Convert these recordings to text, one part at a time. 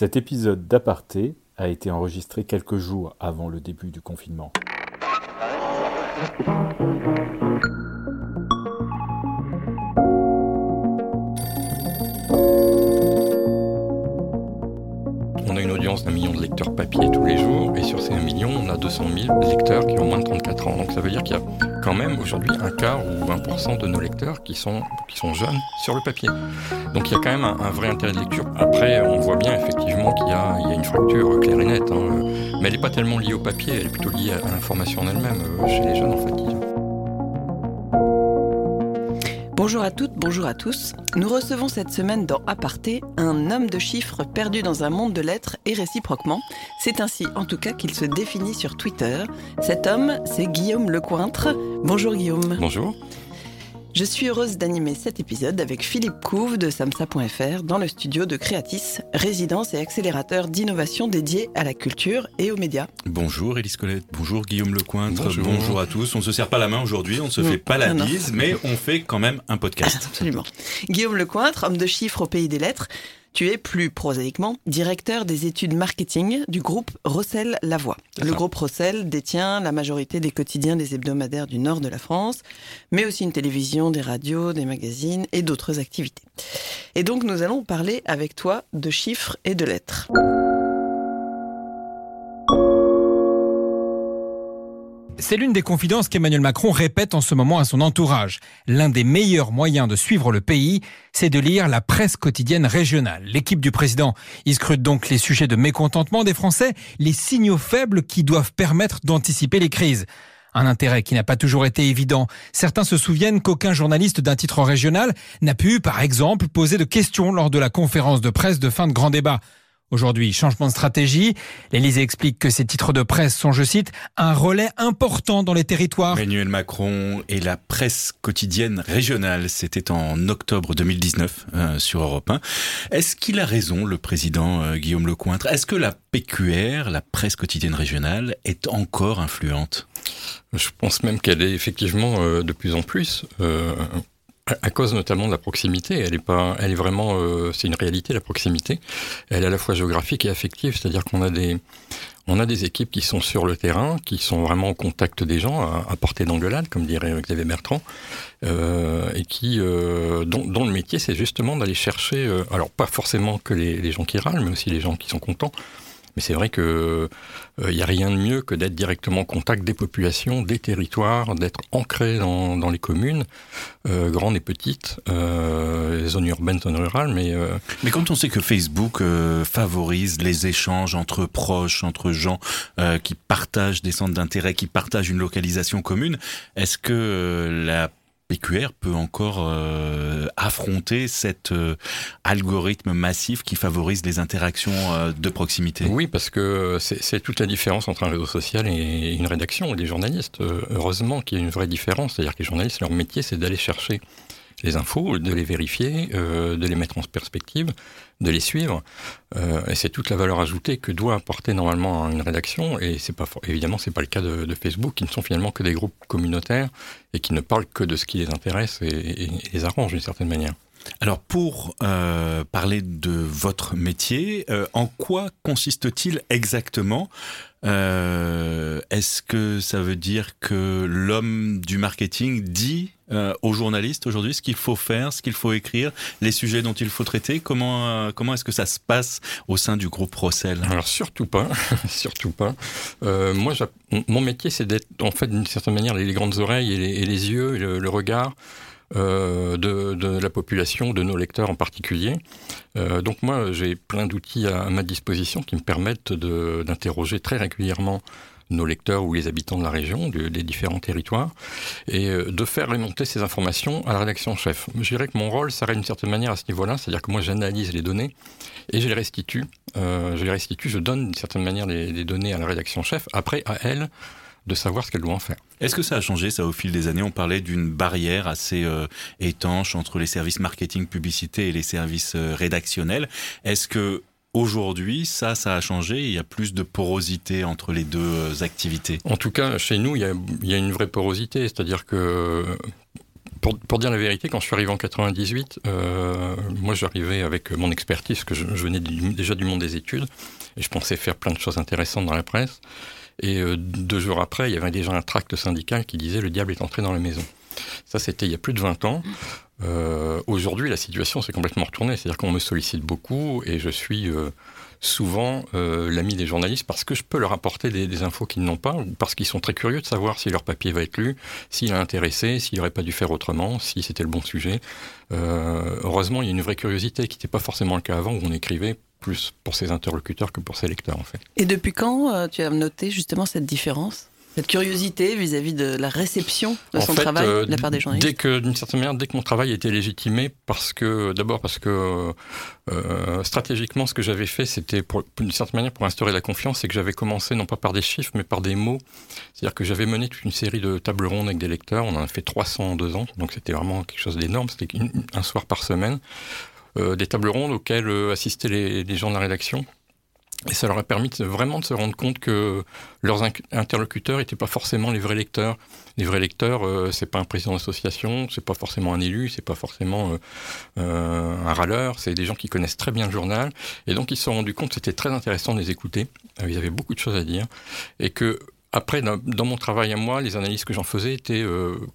Cet épisode d'Aparté a été enregistré quelques jours avant le début du confinement. On a une audience d'un million de lecteurs papier tous les jours, et sur ces 1 million, on a 200 000 lecteurs qui ont moins de 34 ans. Donc ça veut dire qu'il y a quand même aujourd'hui un quart ou 20% de nos lecteurs qui sont, qui sont jeunes sur le papier. Donc il y a quand même un, vrai intérêt de lecture. Après, on voit bien effectivement qu'il y, a, une fracture claire et nette, hein. mais elle n'est pas tellement liée au papier, elle est plutôt liée à, l'information en elle-même, euh, chez les jeunes en fait. Bonjour à toutes, bonjour à tous. Nous recevons cette semaine dans Aparté un homme de chiffres perdu dans un monde de lettres et réciproquement. C'est ainsi en tout cas qu'il se définit sur Twitter. Cet homme, c'est Guillaume Lecointre. Bonjour Guillaume. Bonjour. Je suis heureuse d'animer cet épisode avec Philippe Couve de samsa.fr dans le studio de Creatis, résidence et accélérateur d'innovation dédié à la culture et aux médias. Bonjour Élise Colette, bonjour Guillaume Lecointre, bonjour. bonjour à tous. On ne se serre pas la main aujourd'hui, on ne se fait pas la bise, mais on fait quand même un podcast. Absolument. Guillaume Lecointre, homme de chiffres au pays des lettres, tu es plus prosaïquement directeur des études marketing du groupe Rossel Lavoie. Le groupe Rossel détient la majorité des quotidiens des hebdomadaires du nord de la France, mais aussi une télévision, des radios, des magazines et d'autres activités. Et donc nous allons parler avec toi de chiffres et de lettres. C'est l'une des confidences qu'Emmanuel Macron répète en ce moment à son entourage. L'un des meilleurs moyens de suivre le pays, c'est de lire la presse quotidienne régionale. L'équipe du président y scrute donc les sujets de mécontentement des Français, les signaux faibles qui doivent permettre d'anticiper les crises. Un intérêt qui n'a pas toujours été évident. Certains se souviennent qu'aucun journaliste d'un titre régional n'a pu, par exemple, poser de questions lors de la conférence de presse de fin de grand débat. Aujourd'hui, changement de stratégie. L'Élysée explique que ces titres de presse sont, je cite, un relais important dans les territoires. Emmanuel Macron et la presse quotidienne régionale, c'était en octobre 2019 euh, sur Europe 1. Est-ce qu'il a raison, le président euh, Guillaume Lecointre? Est-ce que la PQR, la presse quotidienne régionale, est encore influente? Je pense même qu'elle est effectivement euh, de plus en plus à cause notamment de la proximité. Elle est pas, elle est vraiment, euh, c'est une réalité la proximité. Elle est à la fois géographique et affective, c'est-à-dire qu'on a des, on a des équipes qui sont sur le terrain, qui sont vraiment au contact des gens, à, portée d'engueulade, comme dirait Xavier Bertrand, euh, et qui, euh, dont, dont, le métier c'est justement d'aller chercher, euh, alors pas forcément que les, les gens qui râlent, mais aussi les gens qui sont contents. Mais c'est vrai que il euh, n'y a rien de mieux que d'être directement en contact des populations, des territoires, d'être ancré dans, les communes, euh, grandes et petites, euh, zones urbaines, zones rurales. Euh, mais quand on sait que Facebook favorise les échanges entre proches, entre gens qui partagent des centres d'intérêt, qui partagent une localisation commune, est-ce que la PQR peut encore euh, affronter cet euh, algorithme massif qui favorise les interactions euh, de proximité Oui, parce que c'est toute la différence entre un réseau social et une rédaction, des journalistes. heureusement qu'il y a une vraie différence, c'est-à-dire que les journalistes, leur métier, c'est d'aller chercher les infos, de les vérifier, euh, de les mettre en perspective, de les suivre. Euh, et c'est toute la valeur ajoutée que doit apporter normalement une rédaction. Et c'est pas évidemment c'est pas le cas de, Facebook, qui ne sont finalement que des groupes communautaires et qui ne parlent que de ce qui les intéresse et, les arrange d'une certaine manière. Alors pour euh, parler de votre métier, en quoi consiste-t-il exactement? Est-ce que ça veut dire que l'homme du marketing dit euh, aux journalistes aujourd'hui ce qu'il faut faire, ce qu'il faut écrire, les sujets dont il faut traiter Comment, euh, comment est-ce que ça se passe au sein du groupe Rossel Alors surtout pas, surtout pas. Euh, moi, mon métier, c'est d'être en fait d'une certaine manière les, grandes oreilles et les, yeux, et le, regard. De, la population, de nos lecteurs en particulier. Donc moi, j'ai plein d'outils à, ma disposition qui me permettent d'interroger très régulièrement nos lecteurs ou les habitants de la région, des différents territoires, et euh, de faire remonter ces informations à la rédaction chef. Je dirais que mon rôle s'arrête d'une certaine manière à ce niveau-là, c'est-à-dire que moi j'analyse les données et je les restitue. Euh, je les restitue, je donne d'une certaine manière les, données à la rédaction chef, après à elle de savoir ce qu'elle doit en faire. Est-ce que ça a changé, ça, au fil des années? On parlait d'une barrière assez euh, étanche entre les services marketing, publicité et les services rédactionnels. Est-ce que Aujourd'hui, ça, ça a changé. Il y a plus de porosité entre les deux euh, activités. En tout cas, chez nous, il y a, une vraie porosité. C'est-à-dire que pour, pour, dire la vérité, quand je suis arrivé en 98, euh, moi j'arrivais avec mon expertise, que je, venais déjà du monde des études, et je pensais faire plein de choses intéressantes dans la presse. Et euh, deux jours après, il y avait déjà un tract syndical qui disait le diable est entré dans la maison. Ça, c'était il y a plus de 20 ans. Euh, Aujourd'hui, la situation s'est complètement retournée. C'est-à-dire qu'on me sollicite beaucoup et je suis euh, souvent euh, l'ami des journalistes parce que je peux leur apporter des, des infos qu'ils n'ont pas ou parce qu'ils sont très curieux de savoir si leur papier va être lu, s'il a intéressé, s'il n'aurait pas dû faire autrement, si c'était le bon sujet. Heureusement, il y a une vraie curiosité qui n'était pas forcément le cas avant où on écrivait plus pour ses interlocuteurs que pour ses lecteurs en fait. Et depuis quand tu as noté justement cette différence? Cette curiosité vis-à-vis de la réception de en son fait, travail euh, de la part des journalistes Dès que, d'une certaine manière, dès que mon travail était légitimé, parce que, d'abord parce que euh, stratégiquement, ce que j'avais fait, c'était d'une certaine manière pour instaurer la confiance, c'est que j'avais commencé non pas par des chiffres, mais par des mots. C'est-à-dire que j'avais mené toute une série de tables rondes avec des lecteurs. On en a fait 300 en deux ans, donc c'était vraiment quelque chose d'énorme. C'était un soir par semaine. Euh, des tables rondes auxquelles euh, assistaient les, les gens de la rédaction. Et ça leur a permis vraiment de se rendre compte que leurs interlocuteurs n'étaient pas forcément les vrais lecteurs. Les vrais lecteurs, euh, c'est pas un président d'association, c'est pas forcément un élu, c'est pas forcément euh, euh, un râleur, c'est des gens qui connaissent très bien le journal. Et donc ils se sont rendus compte que c'était très intéressant de les écouter. Euh, Ils avaient beaucoup de choses à dire. Et que après, dans, mon travail à moi, les analyses que j'en faisais étaient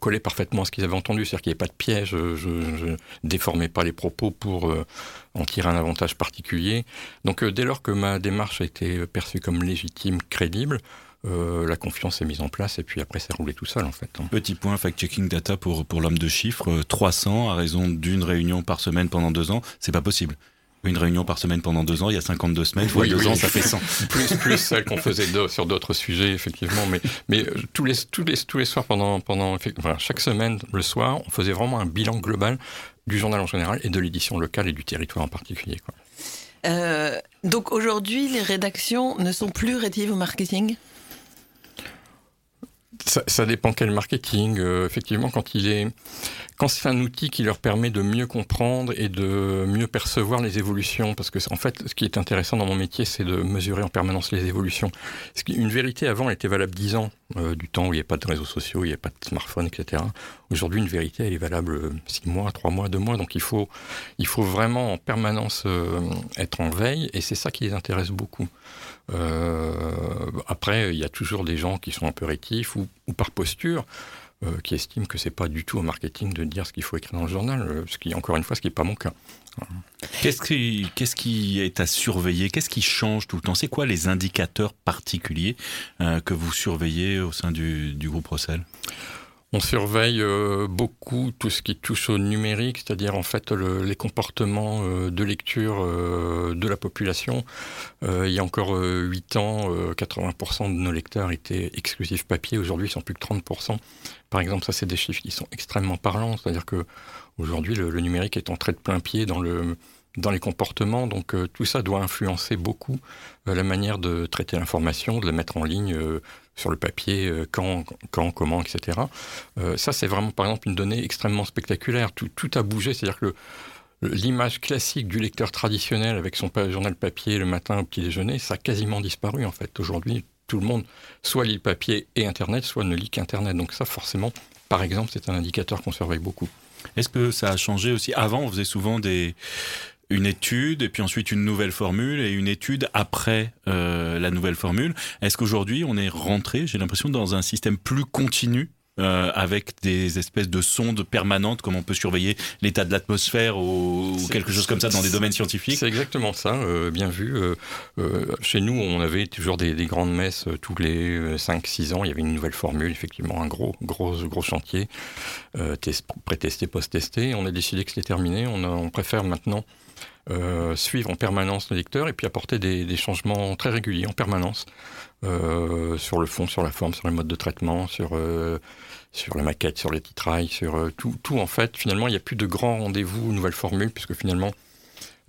collées parfaitement à ce qu'ils avaient entendu, c'est-à-dire qu'il n'y avait pas de piège, je, je déformais pas les propos pour en tirer un avantage particulier. Donc euh, dès lors que ma démarche a été perçue comme légitime, crédible, euh, la confiance est mise en place et puis après c'est roulé tout seul en fait. hein. Petit point fact-checking data pour, pour l'homme de chiffres. euh, 300 à raison d'une réunion par semaine pendant deux ans, c'est pas possible. Une réunion par semaine pendant deux ans, il y a 52 semaines, fois Oui, deux oui. ans, ça fait 100. plus plus celle qu'on faisait de- sur d'autres sujets effectivement mais mais euh, tous les tous les tous les soirs pendant pendant enfin, chaque semaine le soir on faisait vraiment un bilan global du journal en général et de l'édition locale et du territoire en particulier. Euh, donc aujourd'hui, les rédactions ne sont plus rétives au marketing? Ça, ça dépend quel marketing. Euh, effectivement, quand il est, quand c'est un outil qui leur permet de mieux comprendre et de mieux percevoir les évolutions, parce que en fait, ce qui est intéressant dans mon métier, c'est de mesurer en permanence les évolutions. Une vérité avant, elle était valable 10 ans, euh, du temps où il n'y avait pas de réseaux sociaux, il n'y avait pas de smartphone, etc. Aujourd'hui, une vérité, elle est valable 6 mois, 3 mois, 2 mois. Donc, il faut, il faut vraiment en permanence euh, être en veille, et c'est ça qui les intéresse beaucoup. Euh, après, il y a toujours des gens qui sont un peu rétifs ou, par posture. euh, qui estiment que c'est pas du tout au marketing de dire ce qu'il faut écrire dans le journal, euh, ce qui, encore une fois, ce qui n'est pas mon cas. Qu'est-ce qui, est à surveiller? Qu'est-ce qui change tout le temps? C'est quoi les indicateurs particuliers que vous surveillez au sein du, du groupe Rossel On surveille euh, beaucoup tout ce qui touche au numérique, c'est-à-dire en fait le- les comportements euh, de lecture euh, de la population. Il y a encore euh, 8 ans, euh, 80% de nos lecteurs étaient exclusifs papier. Aujourd'hui, ils sont plus que 30%. Par exemple, ça, c'est des chiffres qui sont extrêmement parlants. C'est-à-dire que aujourd'hui, le, le numérique est entré de plein pied dans le dans les comportements, donc euh, tout ça doit influencer beaucoup euh, la manière de traiter l'information, de la mettre en ligne euh, sur le papier, quand, quand, comment, etc. Ça, c'est vraiment, par exemple, une donnée extrêmement spectaculaire. Tout, tout a bougé, c'est-à-dire que l'image classique du lecteur traditionnel avec son journal papier le matin au petit déjeuner, ça a quasiment disparu en fait. Aujourd'hui, tout le monde soit lit le papier et Internet, soit ne lit qu'Internet. Donc ça, forcément, par exemple, c'est un indicateur qu'on surveille beaucoup. Est-ce que ça a changé aussi? Avant, on faisait souvent des une étude et puis ensuite une nouvelle formule et une étude après euh, la nouvelle formule. Est-ce qu'aujourd'hui on est rentré, j'ai l'impression, dans un système plus continu euh, avec des espèces de sondes permanentes, comme on peut surveiller l'état de l'atmosphère ou, quelque chose comme ça dans des domaines scientifiques? C'est exactement ça, euh, bien vu. Euh, chez nous, on avait toujours des, des grandes messes tous les 5-6 ans. Il y avait une nouvelle formule, effectivement, un gros, gros, gros chantier, test- pré-testé, post-testé. On a décidé que c'était terminé. On, a- on préfère maintenant euh, suivre en permanence le lecteur et puis apporter des, changements très réguliers en permanence euh, sur le fond, sur la forme, sur le mode de traitement, sur euh, sur la maquette, sur les titrailles, sur euh, tout, tout en fait. Finalement, il n'y a plus de grands rendez-vous, nouvelles formules, puisque finalement,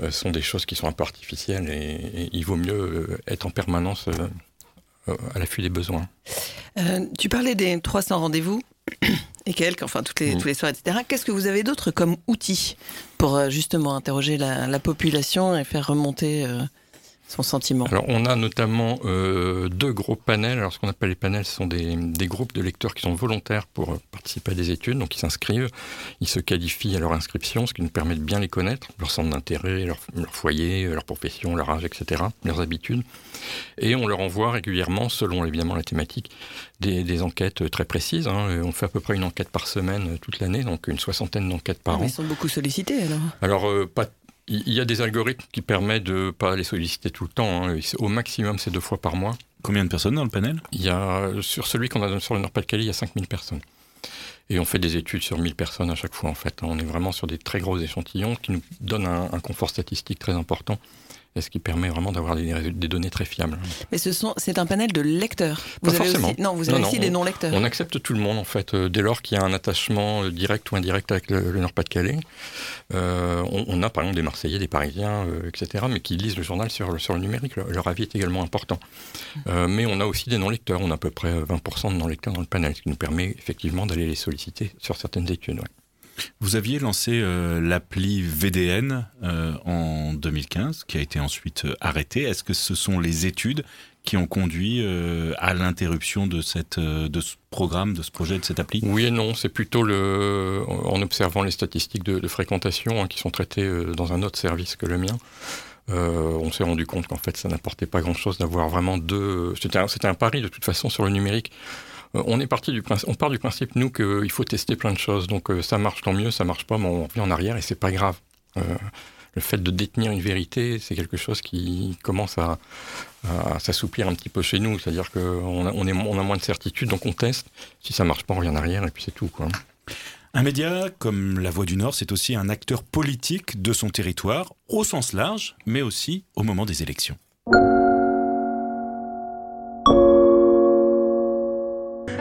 ce sont des choses qui sont un peu artificielles et, il vaut mieux être en permanence à l'affût des besoins. Tu parlais des 300 rendez-vous et quelques, enfin toutes les, Mm. tous les soirs, etc. Qu'est-ce que vous avez d'autre comme outils pour euh, justement interroger la, la population et faire remonter euh, son sentiment Alors, on a notamment euh, deux gros panels. Alors, ce qu'on appelle les panels, ce sont des, des, groupes de lecteurs qui sont volontaires pour euh, participer à des études. Donc, ils s'inscrivent, ils se qualifient à leur inscription, ce qui nous permet de bien les connaître, leur centre d'intérêt, leur, leur, foyer, leur profession, leur âge, etc., leurs habitudes. Et on leur envoie régulièrement, selon évidemment la thématique, des, des enquêtes très précises. Hein. On fait à peu près une enquête par semaine toute l'année, donc une soixantaine d'enquêtes par ah, an. Ils sont beaucoup sollicités alors Alors, euh, pas il y a des algorithmes qui permettent de pas les solliciter tout le temps. Hein. Au maximum, c'est deux fois par mois. Combien de personnes dans le panel? Il y a, sur celui qu'on a sur le Nord-Pas-de-Calais, il y a 5000 personnes. Et on fait des études sur 1000 personnes à chaque fois, en fait. On est vraiment sur des très gros échantillons qui nous donnent un, un confort statistique très important et ce qui permet vraiment d'avoir des, des, données très fiables. Mais ce sont, c'est un panel de lecteurs. Vous Pas avez forcément. Aussi, non, vous avez non, aussi non, des on, non-lecteurs. On accepte tout le monde, en fait, euh, dès lors qu'il y a un attachement euh, direct ou indirect avec le, le Nord-Pas-de-Calais. Euh, on, on, a par exemple des Marseillais, des Parisiens, euh, etc., mais qui lisent le journal sur, sur le numérique. Leur, leur avis est également important. Euh, mais on a aussi des non-lecteurs. On a à peu près 20% de non-lecteurs dans le panel, ce qui nous permet effectivement d'aller les solliciter sur certaines études. Ouais. Vous aviez lancé euh, l'appli VDN euh, en 2015, qui a été ensuite euh, arrêtée. Est-ce que ce sont les études qui ont conduit à l'interruption de, cette, de ce programme, de ce projet, de cette appli? Oui et non, c'est plutôt le, en observant les statistiques de, fréquentation hein, qui sont traitées dans un autre service que le mien. On s'est rendu compte qu'en fait ça n'apportait pas grand-chose d'avoir vraiment deux. C'était un, pari de toute façon sur le numérique. Euh, on est parti du principe, on part du principe nous qu'il faut tester plein de choses. Donc euh, ça marche tant mieux, ça marche pas, mais on revient en arrière et c'est pas grave. Euh, le fait de détenir une vérité, c'est quelque chose qui commence à, s'assouplir un petit peu chez nous. C'est-à-dire qu'on a, a moins de certitude, donc on teste. Si ça marche pas, on revient en arrière et puis c'est tout. Quoi. Un média comme La Voix du Nord, c'est aussi un acteur politique de son territoire, au sens large, mais aussi au moment des élections.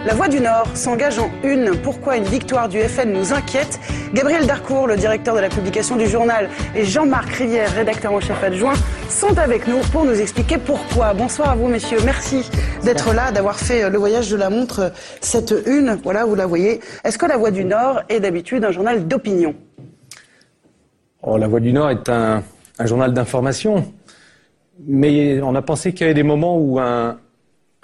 La Voix du Nord s'engage en une. Pourquoi une victoire du FN nous inquiète? Gabriel Darcourt, le directeur de la publication du journal, et Jean-Marc Rivière, rédacteur en chef adjoint, sont avec nous pour nous expliquer pourquoi. Bonsoir à vous, messieurs. Merci d'être là, d'avoir fait le voyage de la montre, cette une. Voilà, vous la voyez. Est-ce que La Voix du Nord est d'habitude un journal d'opinion? Oh, La Voix du Nord est un journal d'information. Mais on a pensé qu'il y avait des moments où un,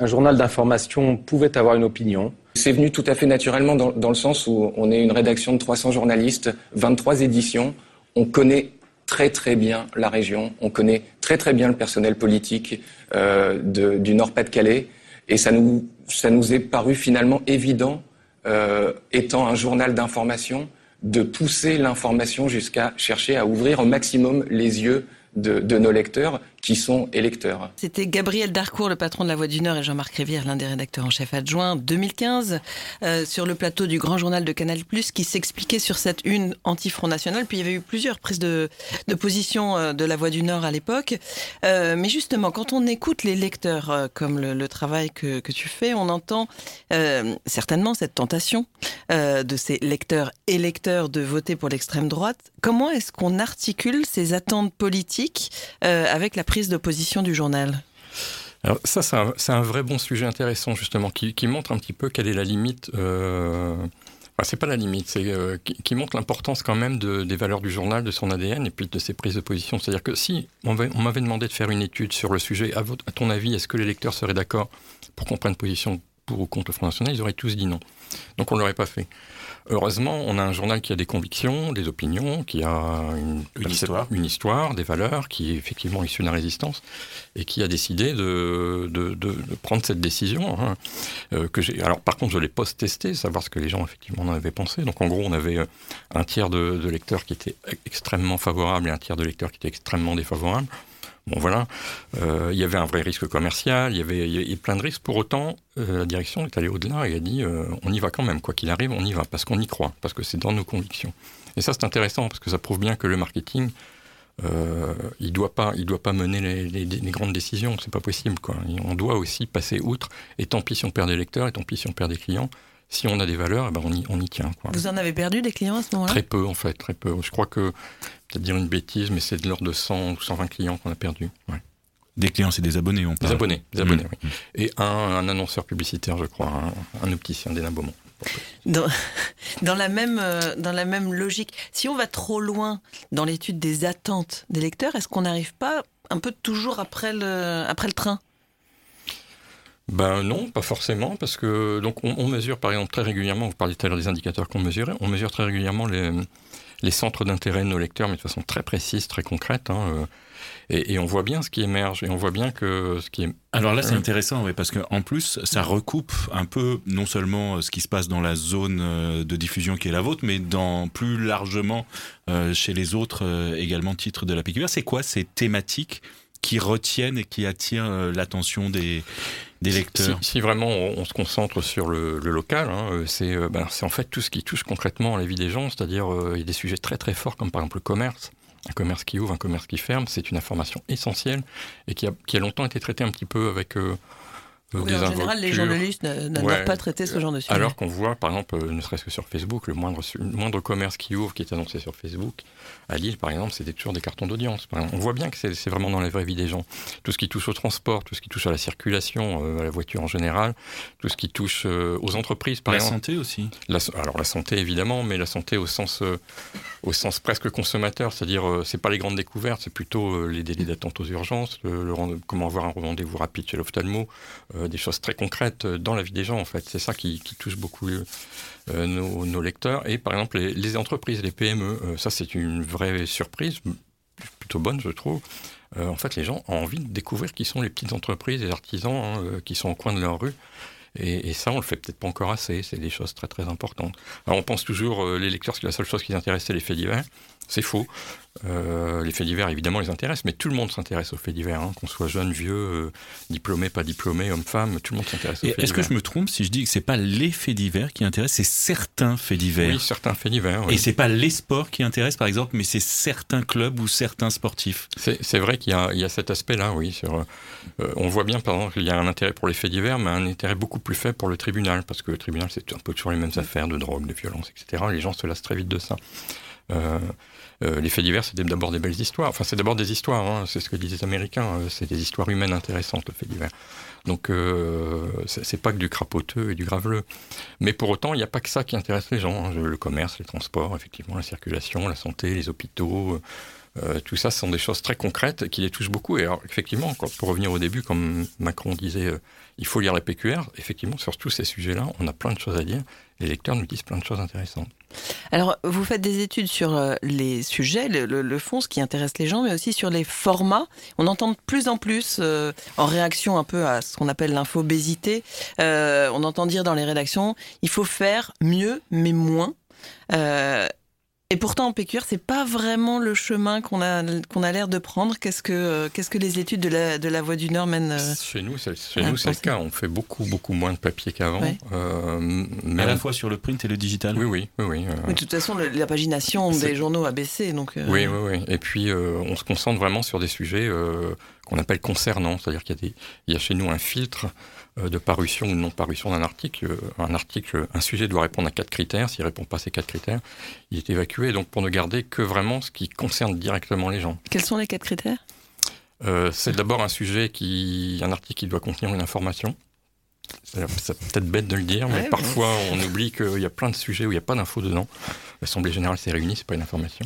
un journal d'information pouvait avoir une opinion. C'est venu tout à fait naturellement dans, le sens où on est une rédaction de 300 journalistes, 23 éditions. On connaît très très bien la région, on connaît très très bien le personnel politique euh, du Nord-Pas-de-Calais et ça nous, ça nous est paru finalement évident, euh, étant un journal d'information, de pousser l'information jusqu'à chercher à ouvrir au maximum les yeux de, nos lecteurs qui sont électeurs. C'était Gabriel Darcourt, le patron de La Voix du Nord, et Jean-Marc Rivière, l'un des rédacteurs en chef adjoint, 2015, euh, sur le plateau du Grand Journal de Canal+, qui s'expliquait sur cette une anti-Front National. Puis il y avait eu plusieurs prises de, position euh, de La Voix du Nord à l'époque. Euh, mais justement, quand on écoute les lecteurs, comme le, travail que, tu fais, on entend certainement cette tentation de ces lecteurs et lecteurs de voter pour l'extrême droite. Comment est-ce qu'on articule ces attentes politiques avec la prise de position du journal alors ça, c'est un, vrai bon sujet intéressant justement, qui, montre un petit peu quelle est la limite. Euh... Enfin, c'est pas la limite, c'est euh, qui, montre l'importance quand même de, des valeurs du journal, de son ADN et puis de ses prises de position. C'est-à-dire que si on m'avait demandé de faire une étude sur le sujet, à, à ton avis, est-ce que les lecteurs seraient d'accord pour qu'on prenne position pour ou contre le Front National Ils auraient tous dit non. Donc on l'aurait pas fait. Heureusement, on a un journal qui a des convictions, des opinions, qui a une, une, histoire. une histoire, des valeurs, qui est effectivement issu de la résistance, et qui a décidé de, de, de, de prendre cette décision. Hein, euh, que j'ai. Alors, par contre, je l'ai post-testé, savoir ce que les gens effectivement en avaient pensé. Donc, en gros, on avait un tiers de, de lecteurs qui étaient extrêmement favorables et un tiers de lecteurs qui étaient extrêmement défavorables. Bon voilà, euh, il y avait un vrai risque commercial, il y avait, plein de risques. Pour autant, euh, la direction est allée au-delà et a dit euh, on y va quand même, quoi qu'il arrive, on y va, parce qu'on y croit, parce que c'est dans nos convictions. Et ça c'est intéressant, parce que ça prouve bien que le marketing, il il doit pas mener les, grandes décisions, c'est pas possible. On doit aussi passer outre, et tant pis si on perd des lecteurs, et tant pis si on perd des clients, si on a des valeurs, eh ben on, y, on y tient. Quoi. Vous en avez perdu des clients à ce moment-là? Très peu, en fait, très peu. Je crois que, peut-être dire une bêtise, mais c'est de l'ordre de 100 ou 120 clients qu'on a perdu. Ouais. Des clients, c'est des abonnés, on parle. Des abonnés, des abonnés, mmh. oui. Et un, un, annonceur publicitaire, je crois, un, un opticien d'Hénin Beaumont. Dans, dans, la même, euh, dans la même logique, si on va trop loin dans l'étude des attentes des lecteurs, est-ce qu'on n'arrive pas un peu toujours après le, après le train? Ben non, pas forcément, parce que donc on, mesure par exemple très régulièrement, vous parliez tout à l'heure des indicateurs qu'on mesurait, on mesure très régulièrement les, les centres d'intérêt de nos lecteurs, mais de façon très précise, très concrète. Hein, euh, et, on voit bien ce qui émerge, et on voit bien que ce qui est... Alors là, c'est intéressant, oui, parce qu'en plus, ça recoupe un peu non seulement euh, ce qui se passe dans la zone euh, de diffusion qui est la vôtre, mais dans plus largement chez les autres également titres de la PQR. C'est quoi ces thématiques qui retiennent et qui attirent l'attention des, si, vraiment on, se concentre sur le, local, hein, ben, c'est en fait tout ce qui touche concrètement à la vie des gens, c'est-à-dire il y a des sujets très très forts comme par exemple le commerce, un commerce qui ouvre, un commerce qui ferme, c'est une information essentielle et qui a, qui a, longtemps été traitée un petit peu avec euh, oui, en général, les journalistes n'ont pas traité ce genre de sujet. Alors qu'on voit, par exemple, euh, ne serait-ce que sur Facebook, le moindre, moindre commerce qui ouvre, qui est annoncé sur Facebook, à Lille, par exemple, c'était toujours des cartons d'audience. On voit bien que c'est vraiment dans la vraie vie des gens. Tout ce qui touche au transport, tout ce qui touche à la circulation, euh, à la voiture en général, tout ce qui touche euh, aux entreprises, par exemple. La santé aussi. alors la santé, évidemment, mais la santé au sens, au sens presque consommateur, c'est-à-dire, c'est pas les grandes découvertes, c'est plutôt les délais d'attente aux urgences, le, comment avoir un rendez-vous rapide chez l'ophtalmo, euh, des choses très concrètes euh, dans la vie des gens, en fait. C'est ça qui, touche beaucoup euh, nos, lecteurs. Et par exemple, les, entreprises, les PME, ça c'est une vraie surprise, plutôt bonne, je trouve. en fait, les gens ont envie de découvrir qui sont les petites entreprises, les artisans hein, qui sont au coin de leur rue. Et, ça, on le fait peut-être pas encore assez. C'est des choses très très importantes. Alors, on pense toujours, les lecteurs, que la seule chose qui les intéresse, c'est les faits divers. C'est faux. Euh, les faits divers, évidemment, les intéressent, mais tout le monde s'intéresse aux faits divers, hein. qu'on soit jeune, vieux, euh, diplômé, pas diplômé, homme-femme, tout le monde s'intéresse aux faits divers. Est-ce que je me trompe si je dis que c'est pas les faits divers qui intéressent, c'est certains faits divers? Oui, certains faits divers. Oui. Et c'est pas les sports qui intéressent, par exemple, mais c'est certains clubs ou certains sportifs? C'est vrai qu'il y, y, a cet aspect-là, oui. Sur, euh, on voit bien, par exemple, qu'il y a un intérêt pour les faits divers, mais un intérêt beaucoup plus faible pour le tribunal, parce que le tribunal, c'est un peu toujours les mêmes affaires de drogue, de violence, etc. Les gens se lassent très vite de ça. Euh, les faits divers, c'est d'abord des belles histoires. Enfin, c'est d'abord des histoires. Hein. C'est ce que disent les Américains. Euh, c'est des histoires humaines intéressantes, le fait divers. Donc, euh, c'est pas que du crapoteux et du graveleux. Mais pour autant, il n'y a pas que ça qui intéresse les gens. Hein. Le commerce, les transports, effectivement, la circulation, la santé, les hôpitaux. tout ça, ce sont des choses très concrètes qui les touchent beaucoup. Et alors, effectivement, pour revenir au début, comme Macron disait, il faut lire la PQR. Effectivement, sur tous ces sujets-là, on a plein de choses à dire. Les lecteurs nous disent plein de choses intéressantes. Alors, vous faites des études sur euh, les sujets, le, fond, ce qui intéresse les gens, mais aussi sur les formats. On entend de plus en plus, euh, en réaction un peu à ce qu'on appelle l'infobésité, euh, on entend dire dans les rédactions, il faut faire mieux, mais moins. Et pourtant, en PQR, c'est pas vraiment le chemin qu'on a, qu'on a l'air de prendre. Qu'est-ce que, qu'est-ce que les études de la, de la Voie du Nord mènent euh, Chez nous, c'est, chez nous, c'est le cas. On fait beaucoup, beaucoup moins de papier qu'avant. Euh, mais à la fois sur le print et le digital. Oui, oui, oui. oui, euh. de toute façon, la pagination des journaux a baissé. Donc, Oui, oui, oui. Et puis, on se concentre vraiment sur des sujets qu'on appelle concernants. C'est-à-dire qu'il y a, des, il y a chez nous un filtre euh, de parution ou de non-parution d'un article. Euh, un article, un sujet doit répondre à quatre critères. S'il répond pas à ces quatre critères, il est évacué. Donc pour ne garder que vraiment ce qui concerne directement les gens. Quels sont les quatre critères? Euh, C'est d'abord un sujet qui, un article qui doit contenir une information. C'est peut-être bête de le dire, mais parfois on oublie qu'il y a plein de sujets où il n'y a pas d'infos dedans. L'Assemblée générale s'est réunie, c'est pas une information.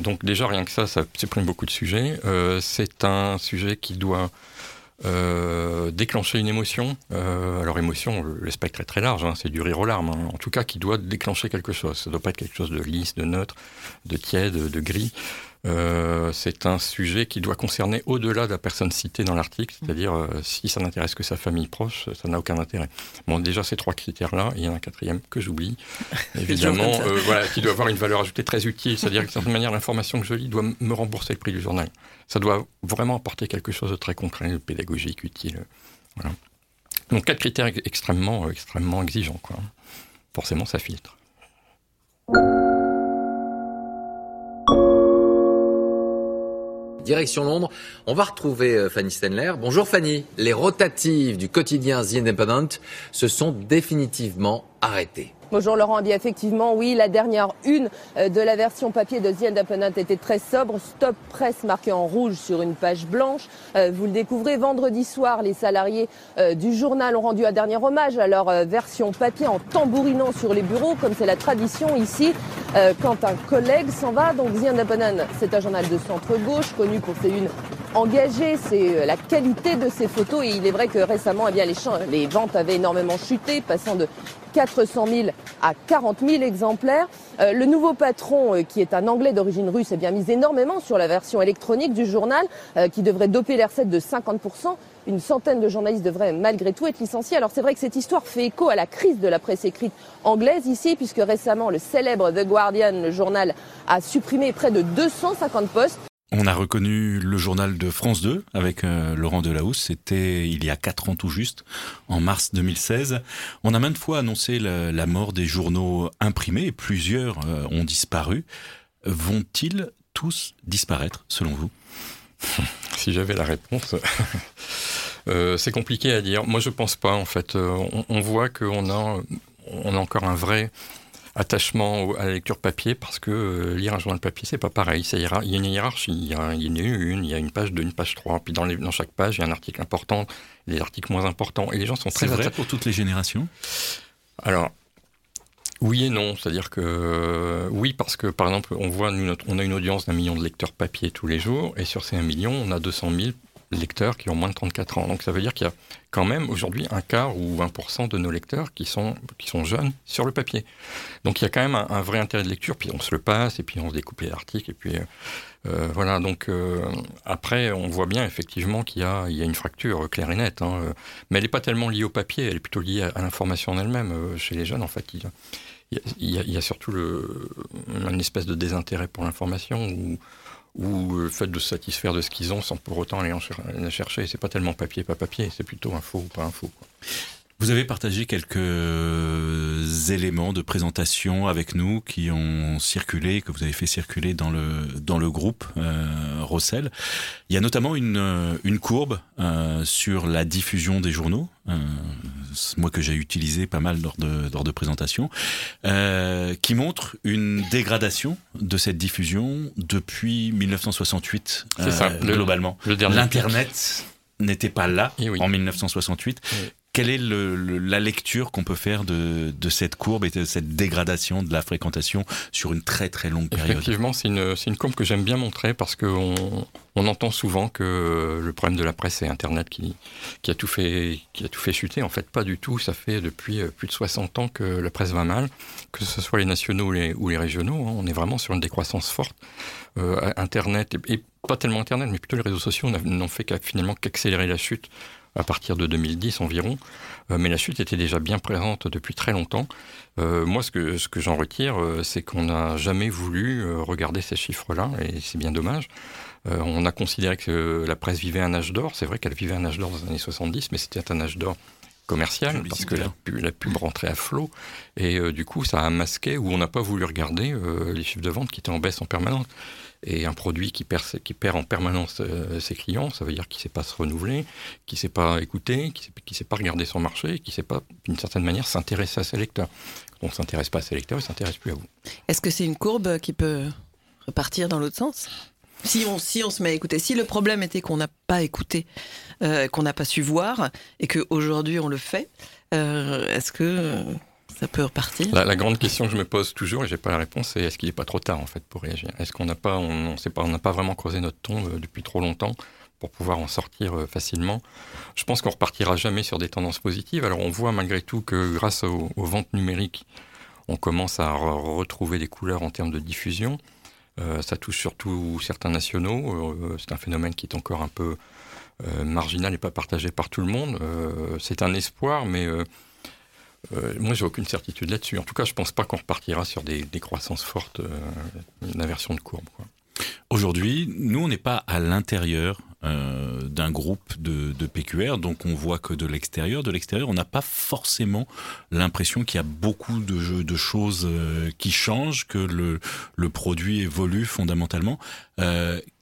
donc déjà rien que ça, ça supprime beaucoup de sujets. c'est un sujet qui doit euh, déclencher une émotion. Euh, alors émotion, le spectre est très large, hein, c'est du rire aux larmes. Hein. en tout cas, qui doit déclencher quelque chose. Ça ne doit pas être quelque chose de lisse, de neutre, de tiède, de gris. Euh, c'est un sujet qui doit concerner au-delà de la personne citée dans l'article, c'est-à-dire euh, si ça n'intéresse que sa famille proche, ça n'a aucun intérêt. Bon, déjà ces trois critères-là, il y en a un quatrième que j'oublie, évidemment, euh, voilà, qui doit avoir une valeur ajoutée très utile, c'est-à-dire que d'une certaine manière, l'information que je lis doit me rembourser le prix du journal. Ça doit vraiment apporter quelque chose de très concret, pédagogique, utile. Voilà. Donc quatre critères extrêmement, extrêmement exigeants, quoi. Forcément, ça filtre. Direction Londres, on va retrouver euh, Fanny Stenler. Bonjour Fanny. Les rotatives du quotidien The Independent se sont définitivement arrêtées. Bonjour Laurent bien effectivement, oui, la dernière une euh, de la version papier de The Independent était très sobre. Stop presse marqué en rouge sur une page blanche. Euh, vous le découvrez vendredi soir, les salariés du journal ont rendu un dernier hommage à leur version papier en tambourinant sur les bureaux, comme c'est la tradition ici. Quand un collègue s'en va. Donc The Independent, c'est un journal de centre-gauche connu pour ses unes engagées, c'est la qualité de ses photos. Et il est vrai que récemment, eh bien, les, ventes avaient énormément chuté, passant de 400 000 à 40 000 exemplaires. Euh, le nouveau patron, euh, qui est un Anglais d'origine russe, a bien mis énormément sur la version électronique du journal, euh, qui devrait doper les recettes de 50%. Une centaine de journalistes devraient malgré tout être licenciés. Alors c'est vrai que cette histoire fait écho à la crise de la presse écrite anglaise ici, puisque récemment le célèbre The Guardian, le journal, a supprimé près de 250 postes. On a reconnu le journal de France 2 avec euh, Laurent Delahousse. C'était il y a quatre ans tout juste, en mars 2016. On a maintes fois annoncé la, mort des journaux imprimés et plusieurs euh, ont disparu. Vont-ils tous disparaître selon vous? Si j'avais la réponse. Euh, c'est compliqué à dire. Moi, je pense pas. En fait, on, on voit qu'on a, on a encore un vrai attachement à la lecture papier parce que euh, lire un journal papier, c'est pas pareil. il y a une hiérarchie. Il y, a, une, il y a une page 2, une page 3. Puis dans, les, dans chaque page, il y a un article important, des articles moins importants. Et les gens sont très C'est vrai pour toutes les générations? Alors, oui et non. C'est-à-dire que oui, parce que par exemple, on voit, nous, on a une audience d'un million de lecteurs papier tous les jours. Et sur ces 1 million, on a 200 000 lecteurs qui ont moins de 34 ans. Donc ça veut dire qu'il y a quand même aujourd'hui un quart ou 20% de nos lecteurs qui sont, qui sont jeunes sur le papier. Donc il y a quand même un, vrai intérêt de lecture, puis on se le passe, et puis on se découpe les articles, et puis euh, euh, voilà. Donc euh, après, on voit bien effectivement qu'il y a, il y a une fracture claire et nette, hein, mais elle n'est pas tellement liée au papier, elle est plutôt liée à, l'information en elle-même. chez les jeunes, en fait, il, y a surtout le, une espèce de désintérêt pour l'information, ou ou le fait de se satisfaire de ce qu'ils ont sans pour autant aller en chercher. C'est pas tellement papier, pas papier, c'est plutôt info ou pas info. Vous avez partagé quelques éléments de présentation avec nous qui ont circulé, que vous avez fait circuler dans le, dans le groupe euh, Rossel. Il y a notamment une, euh, une courbe euh, sur la diffusion des journaux, euh, moi que j'ai utilisé pas mal lors de, lors de présentation, euh, qui montre une dégradation de cette diffusion depuis 1968 ça, globalement. L'Internet n'était pas là eh en 1968 quelle est la lecture qu'on peut faire de, cette courbe et de cette dégradation de la fréquentation sur une très très longue période? Effectivement, c'est une, courbe que j'aime bien montrer parce qu'on on entend souvent que le problème de la presse, c'est Internet qui, a tout fait, chuter. En fait, pas du tout. Ça fait depuis euh, plus de 60 ans que la presse va mal, que ce soit les nationaux ou les, régionaux. Hein. On est vraiment sur une décroissance forte. Euh, Internet, et, pas tellement Internet, mais plutôt les réseaux sociaux n'ont fait finalement qu'accélérer la chute à partir de 2010 environ, euh, mais la chute était déjà bien présente depuis très longtemps. Euh, moi, ce que, ce que j'en retire, euh, c'est qu'on n'a jamais voulu regarder ces chiffres-là, et c'est bien dommage. on a considéré que la presse vivait un âge d'or. C'est vrai qu'elle vivait un âge d'or dans les années 70, mais c'était un âge d'or commercial parce que la pub, la pub rentrait à flot et du coup ça a masqué ou on n'a pas voulu regarder les chiffres de vente qui étaient en baisse en permanence et un produit qui perd, en permanence euh, ses clients, ça veut dire qu'il ne sait pas se renouveler, qu'il ne sait pas écouter, qu'il ne sait, pas regarder son marché, qu'il ne sait pas, d'une certaine manière, s'intéresser à ses lecteurs. On ne s'intéresse pas à ses lecteurs, il ne s'intéresse plus à vous. Est-ce que c'est une courbe qui peut repartir dans l'autre sens? Si on, si on se met à écouter, si le problème était qu'on n'a pas écouté, euh, qu'on n'a pas su voir, et qu'aujourd'hui on le fait, euh, est-ce que peut repartir la, grande question que je me pose toujours, et j'ai pas la réponse, c'est est-ce qu'il n'est pas trop tard en fait pour réagir? Est-ce qu'on n'a pas, on, pas, pas vraiment creusé notre tombe euh, depuis trop longtemps pour pouvoir en sortir euh, facilement? Je pense qu'on repartira jamais sur des tendances positives. Alors on voit malgré tout que grâce aux, ventes numériques, on commence à retrouver des couleurs en termes de diffusion. Euh, ça touche surtout certains nationaux. c'est un phénomène qui est encore un peu marginal et pas partagé par tout le monde. c'est un espoir, mais euh, moi, j'ai aucune certitude là-dessus. En tout cas, je pense pas qu'on repartira sur des, croissances fortes, euh, une inversion de courbe. Aujourd'hui, nous, on n'est pas à l'intérieur euh, d'un groupe de, PQR, donc on voit que de l'extérieur. De l'extérieur, on n'a pas forcément l'impression qu'il y a beaucoup de, choses qui changent, que le, le produit évolue fondamentalement.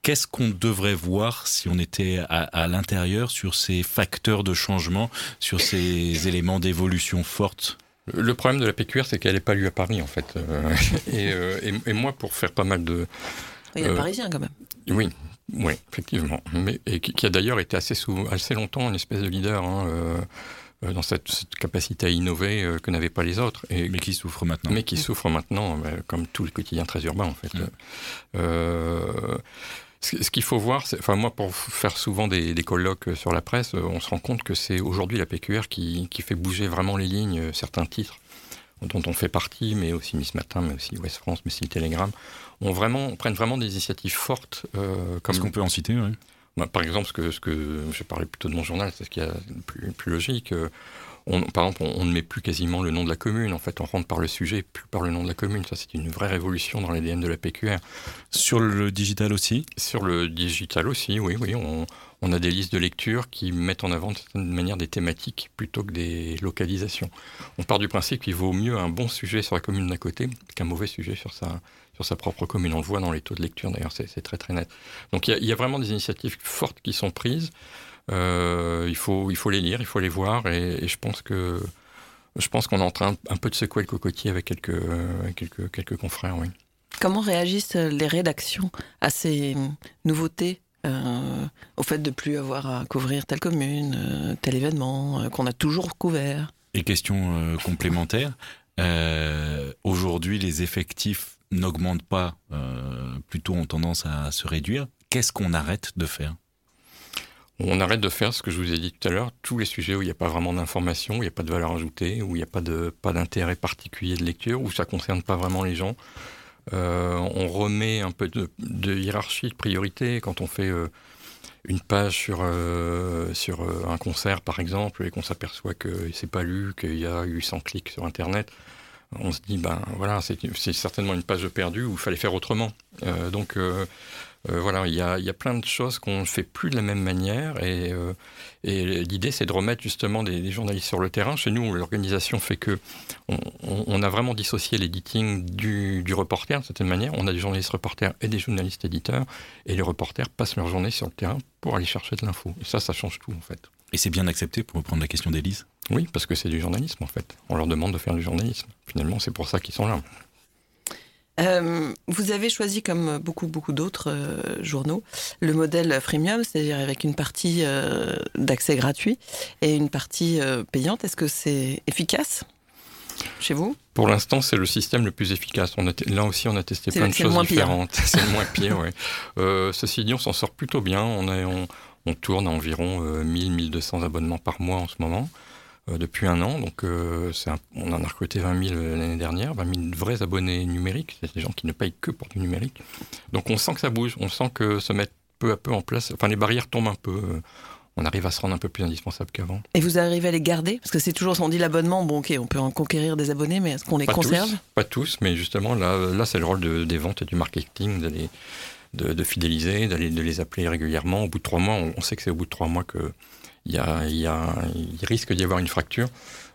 Qu'est-ce qu'on devrait voir si on était à, l'intérieur sur ces facteurs de changement, sur ces éléments d'évolution forte? Le problème de la PQR, c'est qu'elle n'est pas lue à Paris, en fait. Euh, euh, et, moi, pour faire pas mal de... Il y a euh, Parisien, quand même. Oui, oui, effectivement. Mais, et qui, a d'ailleurs été assez, souvent, assez longtemps une espèce de leader. Hein, dans cette, capacité à innover que n'avaient pas les autres. Et, mais qui souffrent maintenant. Mais qui souffrent maintenant, comme tous les quotidiens très urbains en fait. Mm. Ce qu'il faut voir, enfin moi pour faire souvent des, colloques sur la presse, on se rend compte que c'est aujourd'hui la PQR qui, qui, fait bouger vraiment les lignes, certains titres dont on fait partie, mais aussi Miss Matin, mais aussi West France, mais aussi le Télégramme, on, vraiment, prennent vraiment des initiatives fortes. Euh, comme... Est-ce qu'on peut en citer. Bah, par exemple, ce que, ce que je parlais plutôt de mon journal, c'est ce qui est plus, plus logique. Euh, on, par exemple, on, ne met plus quasiment le nom de la commune. En fait, on rentre par le sujet, plus par le nom de la commune. Ça, c'est une vraie révolution dans l'ADN de la PQR. Sur le digital aussi? Sur le digital aussi, oui, oui. On, on a des listes de lecture qui mettent en avant de certaine manière des thématiques plutôt que des localisations. On part du principe qu'il vaut mieux un bon sujet sur la commune d'à côté qu'un mauvais sujet sur sa, sur sa propre commune. On le voit dans les taux de lecture, d'ailleurs, c'est très très net. Donc il y, a vraiment des initiatives fortes qui sont prises. Euh, il, faut, il faut les lire, il faut les voir, et, je pense que je pense qu'on est en train un peu de secouer le cocotier avec quelques, quelques, quelques confrères, oui. Comment réagissent les rédactions à ces nouveautés euh, au fait de plus avoir à couvrir telle commune, euh, tel événement qu'on a toujours couvert? Et question complémentaire, aujourd'hui les effectifs n'augmentent pas, plutôt ont tendance à se réduire. Qu'est-ce qu'on arrête de faire? On arrête de faire ce que je vous ai dit tout à l'heure, tous les sujets où il n'y a pas vraiment d'information, où il n'y a pas de valeur ajoutée, où il n'y a pas de pas d'intérêt particulier de lecture, où ça concerne pas vraiment les gens. Euh, on remet un peu de, hiérarchie, de priorité quand on fait euh, une page sur euh, un concert par exemple et qu'on s'aperçoit que c'est pas lu, qu'il y a 800 clics sur Internet. On se dit ben voilà c'est certainement une page perdue où il fallait faire autrement. donc euh, voilà, il y a, y a, plein de choses qu'on ne fait plus de la même manière et, euh, l'idée c'est de remettre justement des, journalistes sur le terrain. Chez nous, l'organisation fait que on, a vraiment dissocié l'editing du, du, reporter de certaine manière. On a des journalistes reporters et des journalistes éditeurs et les reporters passent leur journée sur le terrain pour aller chercher de l'info. Et ça, ça change tout en fait. Et c'est bien accepté pour reprendre la question d'Élise Oui, parce que c'est du journalisme en fait. On leur demande de faire du journalisme. Finalement, c'est pour ça qu'ils sont là. Euh, vous avez choisi, comme beaucoup, beaucoup d'autres euh, journaux, le modèle freemium, c'est-à-dire avec une partie euh, d'accès gratuit et une partie payante. Est-ce que c'est efficace chez vous? Pour l'instant, c'est le système le plus efficace. On a là aussi, on a testé plein de choses différentes. c'est le moins pire, oui. ceci dit, on s'en sort plutôt bien. On, on, on tourne à environ 1000-1200 abonnements par mois en ce moment. Euh, depuis un an. Donc, euh, on en a recruté 20 000 l'année dernière, 20 000 vrais abonnés numériques. C'est des gens qui ne payent que pour du numérique. Donc, on sent que ça bouge. On sent que se mettre peu à peu en place. Enfin, les barrières tombent un peu. On arrive à se rendre un peu plus indispensable qu'avant. Et vous arrivez à les garder? Parce que c'est toujours, on dit l'abonnement, bon ok, on peut en conquérir des abonnés, mais est-ce qu'on les conserve? Pas tous, mais justement, là, là c'est le rôle des ventes et du marketing, d'aller de, fidéliser, d'aller de les appeler régulièrement. Au bout de trois mois, on sait que c'est au bout de trois mois que il, y a, y risque d'y avoir une fracture.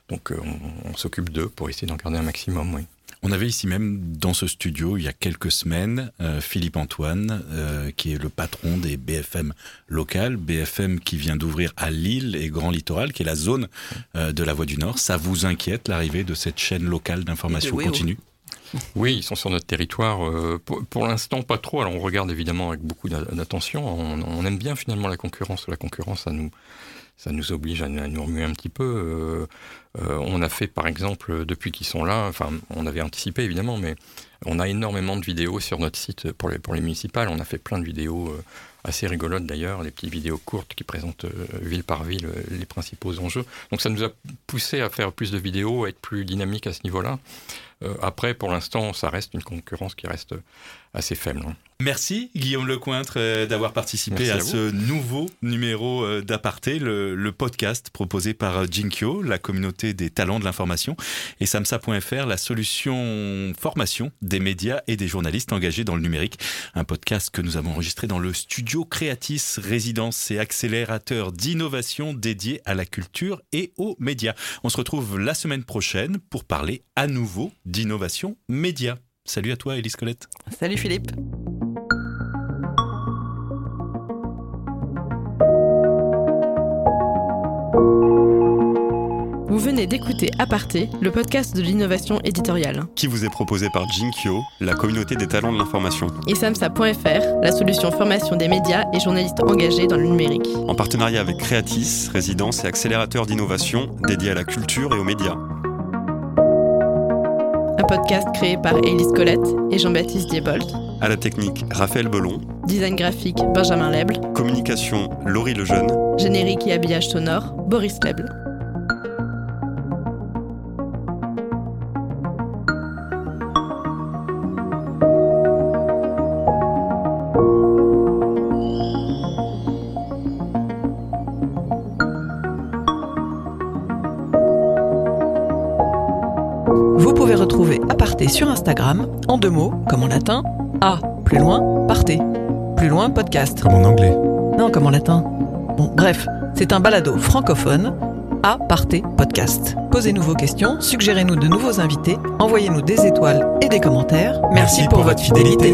Donc euh, on, s'occupe d'eux pour essayer d'en garder un maximum, oui. On avait ici même dans ce studio il y a quelques semaines euh, Philippe Antoine euh, qui est le patron des BFM locales, BFM qui vient d'ouvrir à Lille et Grand Littoral qui est la zone de la Voie du Nord. Ça vous inquiète l'arrivée de cette chaîne locale d'information continue oui, ils sont sur notre territoire. pour, l'instant, pas trop. Alors, on regarde évidemment avec beaucoup d'attention. On, aime bien finalement la concurrence. La concurrence, ça nous, ça nous oblige à, nous remuer un petit peu. Euh, euh, on a fait, par exemple, depuis qu'ils sont là, enfin, on avait anticipé évidemment, mais on a énormément de vidéos sur notre site pour les, pour les municipales. On a fait plein de vidéos euh, assez rigolotes d'ailleurs, des petites vidéos courtes qui présentent ville par ville les principaux enjeux. Donc ça nous a poussé à faire plus de vidéos, à être plus dynamique à ce niveau-là. Après, pour l'instant, ça reste une concurrence qui reste assez faible. Hein. Merci Guillaume Lecointre euh, d'avoir participé à, ce nouveau numéro euh, d'Aparté, le, podcast proposé par euh, Jinkyo, la communauté des talents de l'information, et samsa.fr, la solution formation des médias et des journalistes engagés dans le numérique. Un podcast que nous avons enregistré dans le studio Creatis, résidence et accélérateur d'innovation dédié à la culture et aux médias. On se retrouve la semaine prochaine pour parler à nouveau d'innovation média. Salut à toi, Elise Colette. Salut Philippe. Vous venez d'écouter Aparté, le podcast de l'innovation éditoriale. Qui vous est proposé par Jinkyo, la communauté des talents de l'information. Et samsa.fr, la solution formation des médias et journalistes engagés dans le numérique. En partenariat avec Creatis, résidence et accélérateur d'innovation dédié à la culture et aux médias. Podcast créé par Élise Colette et Jean-Baptiste Diebold. À la technique, Raphaël Belon. Design graphique, Benjamin Leble. Communication, Laurie Lejeune. Générique et habillage sonore, Boris Leble. Sur Instagram, en deux mots, comme en latin, A, plus loin, partez. Plus loin, podcast. Comme en anglais. Non, comme en latin. Bon, bref, c'est un balado francophone, Aparté podcast. Posez-nous vos questions, suggérez-nous de nouveaux invités, envoyez-nous des étoiles et des commentaires. Merci, pour, votre fidélité.